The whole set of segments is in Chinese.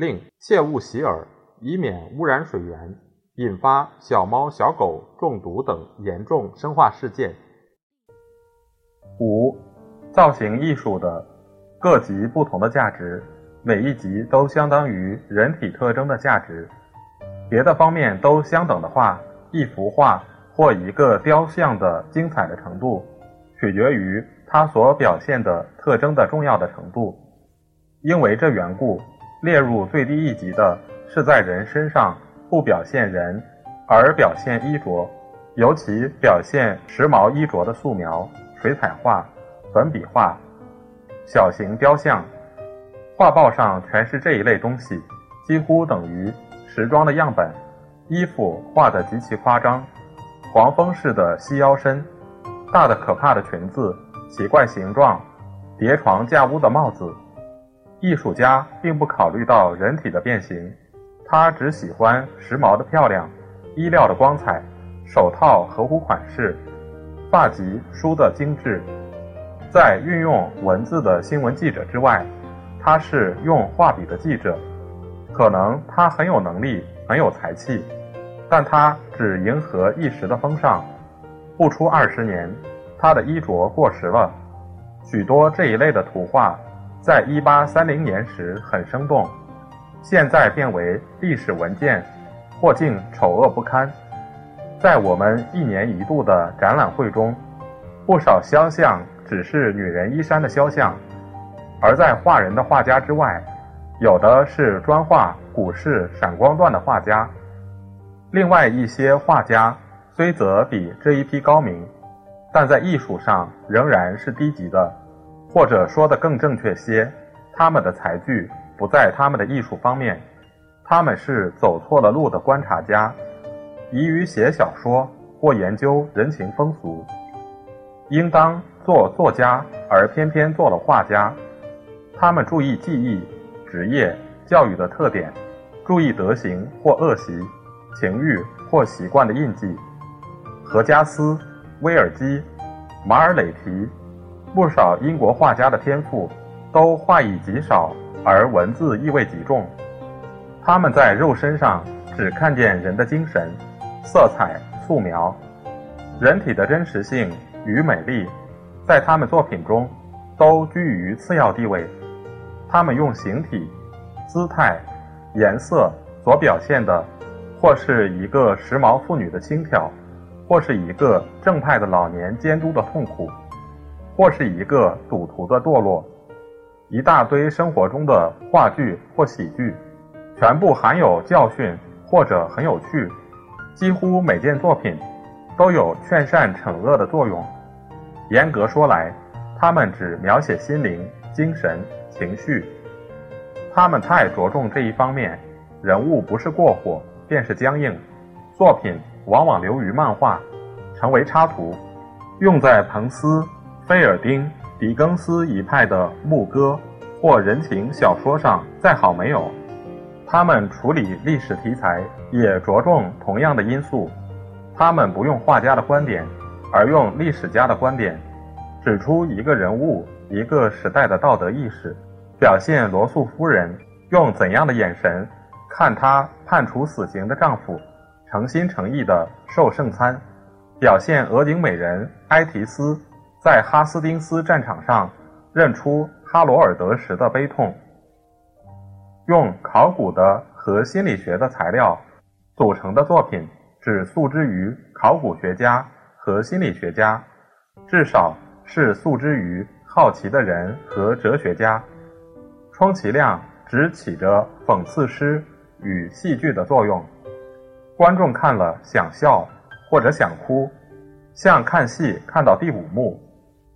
另切勿洗耳，以免污染水源，引发小猫小狗中毒等严重生化事件。五、造型艺术的各级不同的价值，每一级都相当于人体特征的价值。别的方面都相等的话，一幅画。或一个雕像的精彩的程度，取决于它所表现的特征的重要的程度。因为这缘故，列入最低一级的是在人身上不表现人，而表现衣着，尤其表现时髦衣着的素描、水彩画、粉笔画、小型雕像。画报上全是这一类东西，几乎等于时装的样本。衣服画得极其夸张。黄蜂式的细腰身，大的可怕的裙子，奇怪形状，叠床架屋的帽子。艺术家并不考虑到人体的变形，他只喜欢时髦的漂亮，衣料的光彩，手套合乎款式，发髻梳得精致。在运用文字的新闻记者之外，他是用画笔的记者。可能他很有能力，很有才气。但他只迎合一时的风尚，不出二十年，他的衣着过时了。许多这一类的图画，在一八三零年时很生动，现在变为历史文件，或竟丑恶不堪。在我们一年一度的展览会中，不少肖像只是女人衣衫的肖像，而在画人的画家之外，有的是专画古式闪光缎的画家。另外一些画家虽则比这一批高明，但在艺术上仍然是低级的，或者说的更正确些，他们的才具不在他们的艺术方面，他们是走错了路的观察家，宜于写小说或研究人情风俗，应当做作家而偏偏做了画家。他们注意技艺、职业、教育的特点，注意德行或恶习。情欲或习惯的印记，何加斯、威尔基、马尔雷提，不少英国画家的天赋都画艺极少，而文字意味极重。他们在肉身上只看见人的精神、色彩、素描，人体的真实性与美丽，在他们作品中都居于次要地位。他们用形体、姿态、颜色所表现的。或是一个时髦妇女的轻佻，或是一个正派的老年监督的痛苦，或是一个赌徒的堕落，一大堆生活中的话剧或喜剧，全部含有教训或者很有趣。几乎每件作品都有劝善惩恶的作用。严格说来，他们只描写心灵、精神、情绪。他们太着重这一方面，人物不是过火。便是僵硬，作品往往流于漫画，成为插图，用在彭斯、菲尔丁、狄更斯一派的牧歌或人情小说上，再好没有。他们处理历史题材也着重同样的因素，他们不用画家的观点，而用历史家的观点，指出一个人物、一个时代的道德意识，表现罗素夫人用怎样的眼神。看她判处死刑的丈夫诚心诚意地受圣餐，表现俄顶美人埃提斯在哈斯丁斯战场上认出哈罗尔德时的悲痛。用考古的和心理学的材料组成的作品，只诉之于考古学家和心理学家，至少是诉之于好奇的人和哲学家，充其量只起着讽刺诗。与戏剧的作用，观众看了想笑或者想哭，像看戏看到第五幕，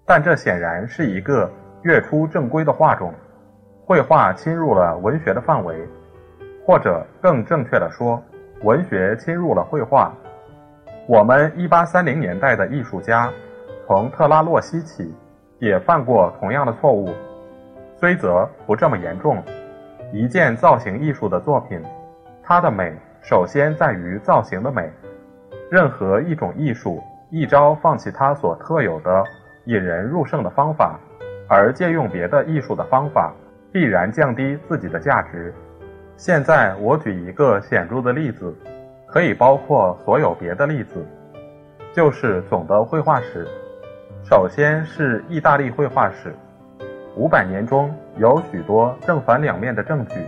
但这显然是一个跃出正规的画种，绘画侵入了文学的范围，或者更正确的说，文学侵入了绘画。我们1830年代的艺术家，从特拉洛西起，也犯过同样的错误，虽则不这么严重。一件造型艺术的作品，它的美首先在于造型的美。任何一种艺术，一朝放弃它所特有的引人入胜的方法，而借用别的艺术的方法，必然降低自己的价值。现在我举一个显著的例子，可以包括所有别的例子，就是总的绘画史。首先是意大利绘画史。五百年中有许多正反两面的证据，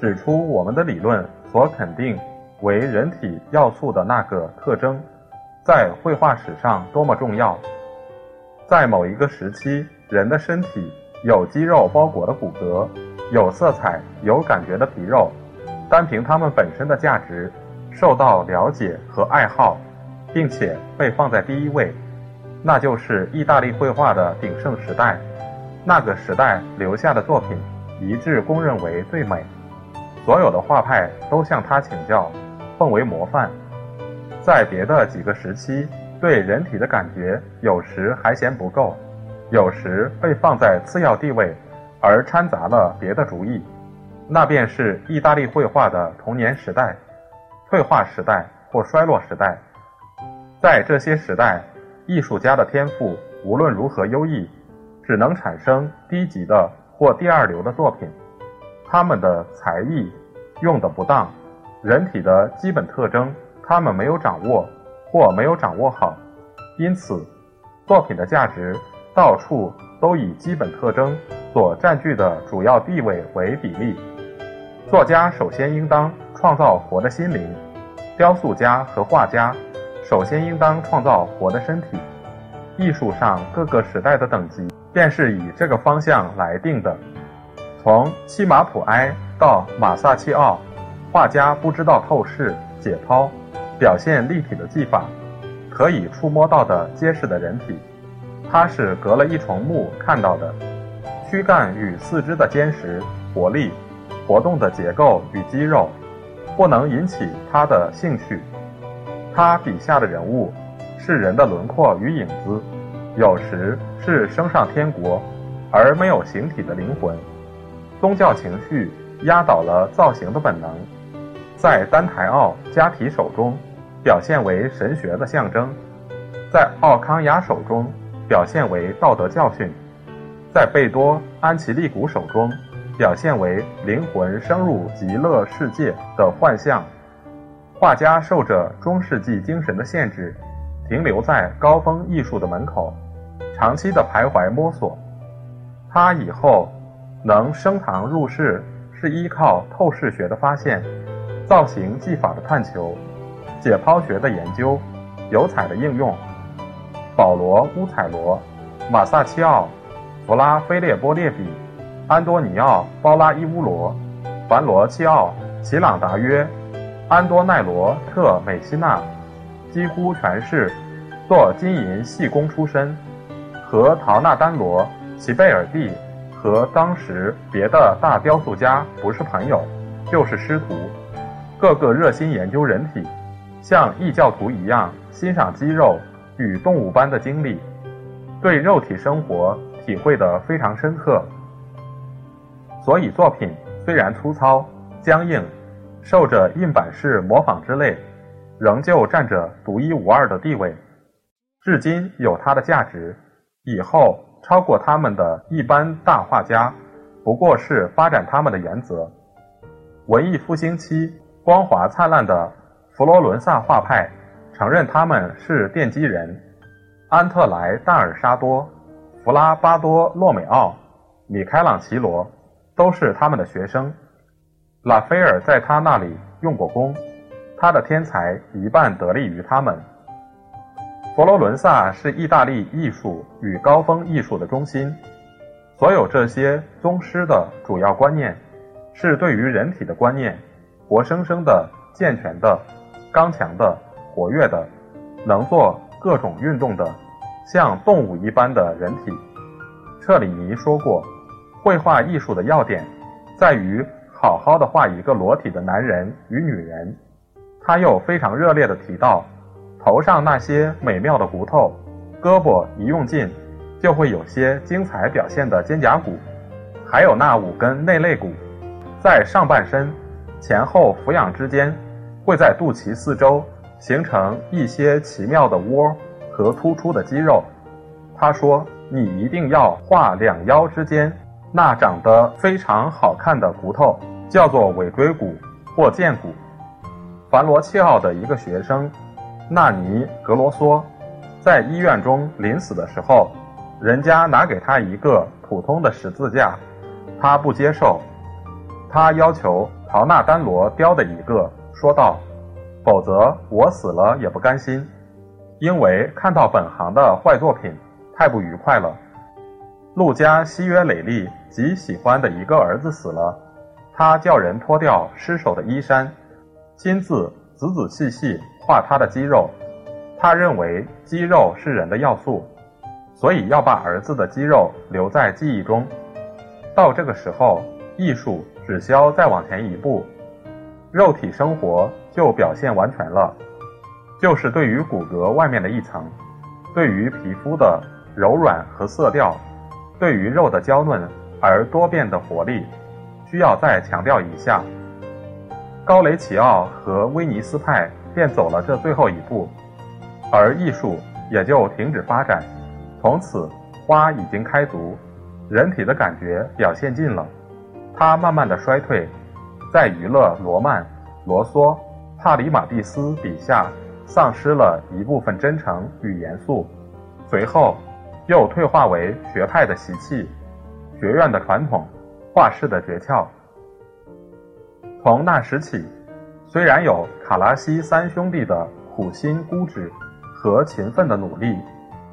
指出我们的理论所肯定为人体要素的那个特征，在绘画史上多么重要。在某一个时期，人的身体有肌肉包裹的骨骼，有色彩、有感觉的皮肉，单凭它们本身的价值，受到了解和爱好，并且被放在第一位，那就是意大利绘画的鼎盛时代。那个时代留下的作品，一致公认为最美，所有的画派都向他请教，奉为模范。在别的几个时期，对人体的感觉有时还嫌不够，有时被放在次要地位，而掺杂了别的主意，那便是意大利绘画的童年时代、退化时代或衰落时代。在这些时代，艺术家的天赋无论如何优异。只能产生低级的或第二流的作品，他们的才艺用得不当，人体的基本特征他们没有掌握或没有掌握好，因此作品的价值到处都以基本特征所占据的主要地位为比例。作家首先应当创造活的心灵，雕塑家和画家首先应当创造活的身体。艺术上各个时代的等级。便是以这个方向来定的。从西马普埃到马萨契奥，画家不知道透视、解剖、表现立体的技法，可以触摸到的结实的人体，它是隔了一重幕看到的。躯干与四肢的坚实、活力、活动的结构与肌肉，不能引起他的兴趣。他笔下的人物，是人的轮廓与影子。有时是升上天国，而没有形体的灵魂。宗教情绪压倒了造型的本能，在丹台奥加提手中表现为神学的象征，在奥康雅手中表现为道德教训，在贝多安琪利古手中表现为灵魂升入极乐世界的幻象。画家受着中世纪精神的限制，停留在高峰艺术的门口。长期的徘徊摸索，他以后能升堂入室，是依靠透视学的发现、造型技法的探求、解剖学的研究、油彩的应用。保罗·乌采罗、马萨奇奥、弗拉菲列波列比、安多尼奥·包拉伊乌罗、凡罗契奥、齐朗达约、安多奈罗特美西纳，几乎全是做金银细工出身。和陶纳丹罗、齐贝尔蒂和当时别的大雕塑家不是朋友，就是师徒，个个热心研究人体，像异教徒一样欣赏肌肉与动物般的经历，对肉体生活体会得非常深刻。所以作品虽然粗糙、僵硬，受着印版式模仿之累，仍旧占着独一无二的地位，至今有它的价值。以后超过他们的一般大画家，不过是发展他们的原则。文艺复兴期光华灿烂的佛罗伦萨画派，承认他们是奠基人。安特莱·大尔沙多、弗拉巴多·洛美奥、米开朗奇罗都是他们的学生。拉斐尔在他那里用过功，他的天才一半得力于他们。佛罗伦萨是意大利艺术与高峰艺术的中心，所有这些宗师的主要观念，是对于人体的观念，活生生的、健全的、刚强的、活跃的，能做各种运动的，像动物一般的人体。彻里尼说过，绘画艺术的要点，在于好好的画一个裸体的男人与女人。他又非常热烈地提到，头上那些美妙的骨头，胳膊一用劲，就会有些精彩表现的肩胛骨，还有那五根内肋骨，在上半身前后俯仰之间，会在肚脐四周形成一些奇妙的窝和突出的肌肉。他说：“你一定要画两腰之间那长得非常好看的骨头，叫做尾椎骨或剑骨。”凡罗切奥的一个学生，纳尼格罗索，在医院中临死的时候，人家拿给他一个普通的十字架，他不接受，他要求陶纳丹罗雕的一个，说道：“否则我死了也不甘心，因为看到本行的坏作品太不愉快了。”路加西约累利极喜欢的一个儿子死了，他叫人脱掉尸首的衣衫。亲自仔仔细细画他的肌肉，他认为肌肉是人的要素，所以要把儿子的肌肉留在记忆中。到这个时候，艺术只需要再往前一步，肉体生活就表现完全了，就是对于骨骼外面的一层，对于皮肤的柔软和色调，对于肉的娇嫩而多变的活力，需要再强调一下。高雷齐奥和威尼斯派便走了这最后一步，而艺术也就停止发展。从此，花已经开足，人体的感觉表现尽了，它慢慢的衰退，在娱乐罗曼、罗梭、帕里马蒂斯笔下，丧失了一部分真诚与严肃，随后又退化为学派的习气、学院的传统、画室的诀窍。从那时起，虽然有卡拉西三兄弟的苦心孤诣和勤奋的努力，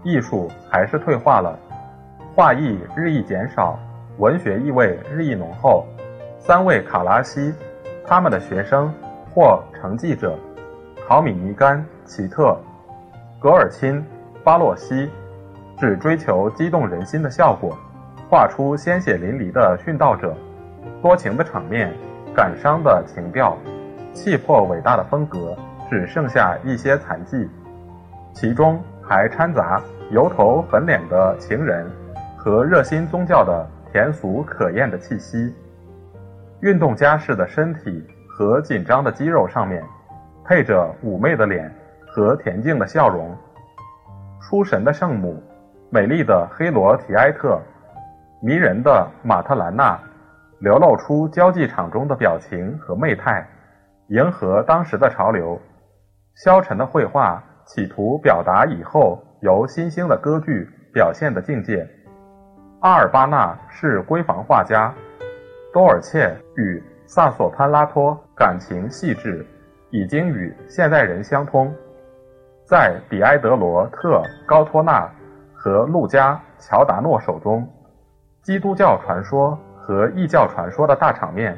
艺术还是退化了，画艺日益减少，文学意味日益浓厚。三位卡拉西，他们的学生或承继者考米尼甘、奇特、格尔钦、巴洛西，只追求激动人心的效果，画出鲜血淋漓的殉道者，多情的场面。感伤的情调，气魄伟大的风格，只剩下一些残迹，其中还掺杂油头粉脸的情人和热心宗教的甜俗可厌的气息。运动家式的身体和紧张的肌肉上面，配着妩媚的脸和恬静的笑容。出神的圣母，美丽的黑罗提埃特，迷人的马特兰娜。流露出交际场中的表情和媚态，迎合当时的潮流。消沉的绘画企图表达以后由新兴的歌剧表现的境界。阿尔巴纳是闺房画家，多尔切与萨索潘拉托感情细致，已经与现代人相通。在比埃德罗特高托纳和路加乔达诺手中，基督教传说。和异教传说的大场面，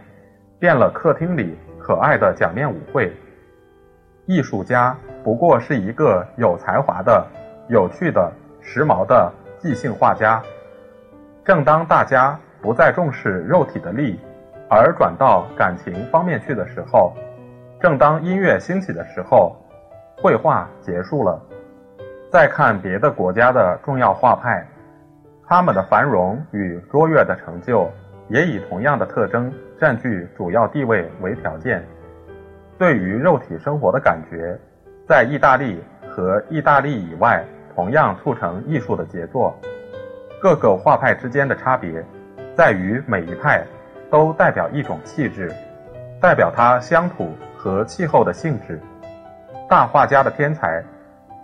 变了客厅里可爱的假面舞会。艺术家不过是一个有才华的、有趣的、时髦的即兴画家。正当大家不再重视肉体的力，而转到感情方面去的时候，正当音乐兴起的时候，绘画结束了。再看别的国家的重要画派，他们的繁荣与卓越的成就。也以同样的特征占据主要地位为条件。对于肉体生活的感觉，在意大利和意大利以外同样促成艺术的杰作。各个画派之间的差别，在于每一派都代表一种气质，代表它乡土和气候的性质。大画家的天才，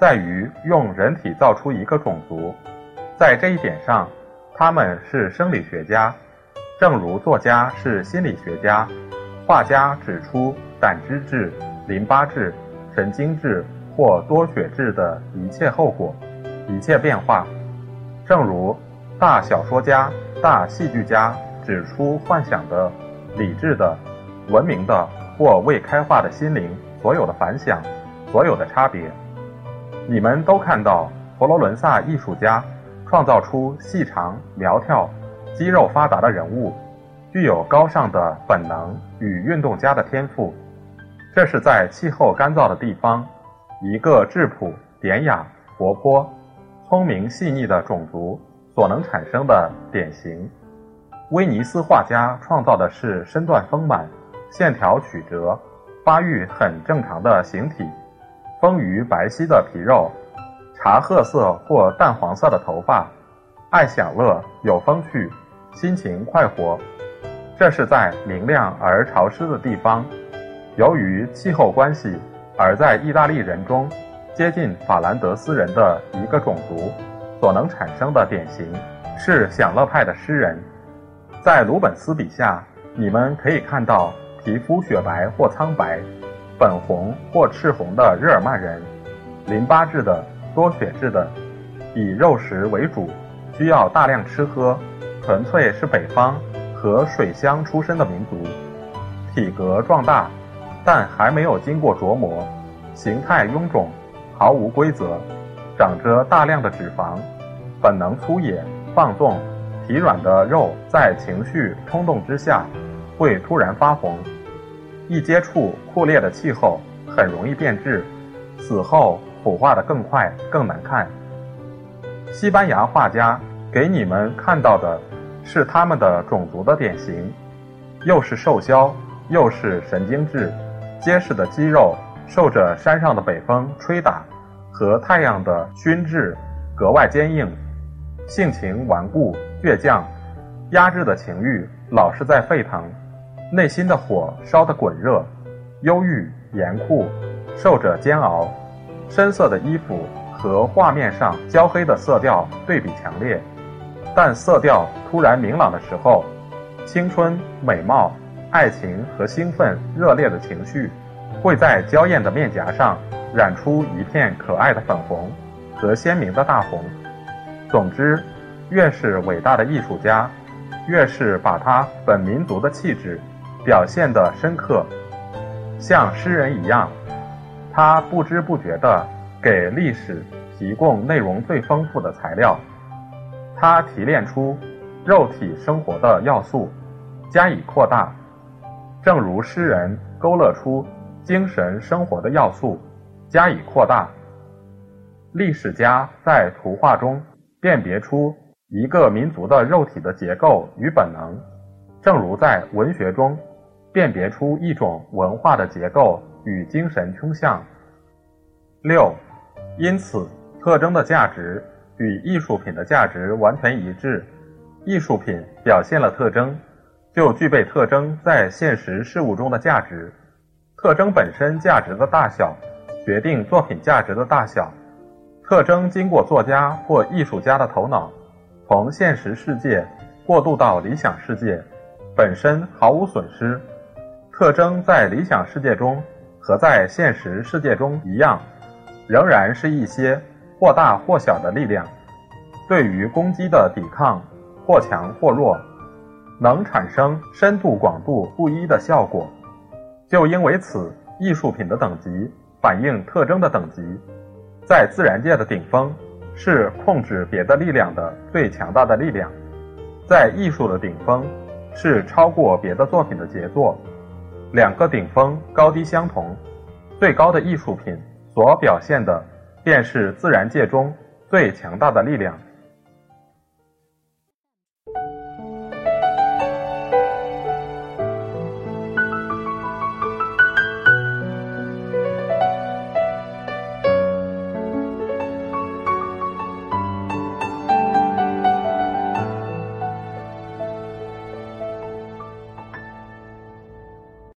在于用人体造出一个种族，在这一点上，他们是生理学家。正如作家是心理学家，画家指出胆汁质、淋巴质、神经质或多血质的一切后果、一切变化；正如大小说家、大戏剧家指出幻想的、理智的、文明的或未开化的心灵所有的反响、所有的差别。你们都看到佛罗伦萨艺术家创造出细长苗条。肌肉发达的人物，具有高尚的本能与运动家的天赋。这是在气候干燥的地方，一个质朴、典雅、活泼、聪明、细腻的种族所能产生的典型。威尼斯画家创造的是身段丰满、线条曲折、发育很正常的形体，丰腴白皙的皮肉，茶褐色或淡黄色的头发，爱享乐、有风趣、心情快活。这是在明亮而潮湿的地方。由于气候关系，而在意大利人中接近法兰德斯人的一个种族所能产生的典型是享乐派的诗人。在鲁本斯笔下，你们可以看到皮肤雪白或苍白、粉红或赤红的日耳曼人，淋巴质的、多血质的，以肉食为主，需要大量吃喝，纯粹是北方和水乡出身的民族，体格壮大。但还没有经过琢磨，形态臃肿，毫无规则，长着大量的脂肪，本能粗野、放纵、疲软的肉，在情绪冲动之下会突然发红，一接触酷烈的气候，很容易变质，死后腐化的更快、更难看。西班牙画家给你们看到的是他们的种族的典型，又是瘦削，又是神经质。结实的肌肉受着山上的北风吹打和太阳的熏制，格外坚硬；性情顽固倔强，压制的情欲老是在沸腾，内心的火烧得滚热，忧郁严酷，受着煎熬。深色的衣服和画面上焦黑的色调对比强烈，但色调突然明朗的时候，青春美貌。爱情和兴奋、热烈的情绪，会在娇艳的面颊上染出一片可爱的粉红和鲜明的大红。总之，越是伟大的艺术家，越是把他本民族的气质表现得深刻，像诗人一样，他不知不觉地给历史提供内容最丰富的材料。他提炼出肉体生活的要素，加以扩大。正如诗人勾勒出精神生活的要素，加以扩大；历史家在图画中辨别出一个民族的肉体的结构与本能，正如在文学中辨别出一种文化的结构与精神倾向。六，因此，特征的价值与艺术品的价值完全一致。艺术品表现了特征。就具备特征在现实事物中的价值，特征本身价值的大小，决定作品价值的大小。特征经过作家或艺术家的头脑，从现实世界过渡到理想世界，本身毫无损失。特征在理想世界中和在现实世界中一样，仍然是一些或大或小的力量，对于攻击的抵抗，或强或弱。能产生深度广度不一的效果，就因为此，艺术品的等级反映特征的等级。在自然界的顶峰，是控制别的力量的最强大的力量；在艺术的顶峰，是超过别的作品的杰作。两个顶峰高低相同，最高的艺术品所表现的，便是自然界中最强大的力量。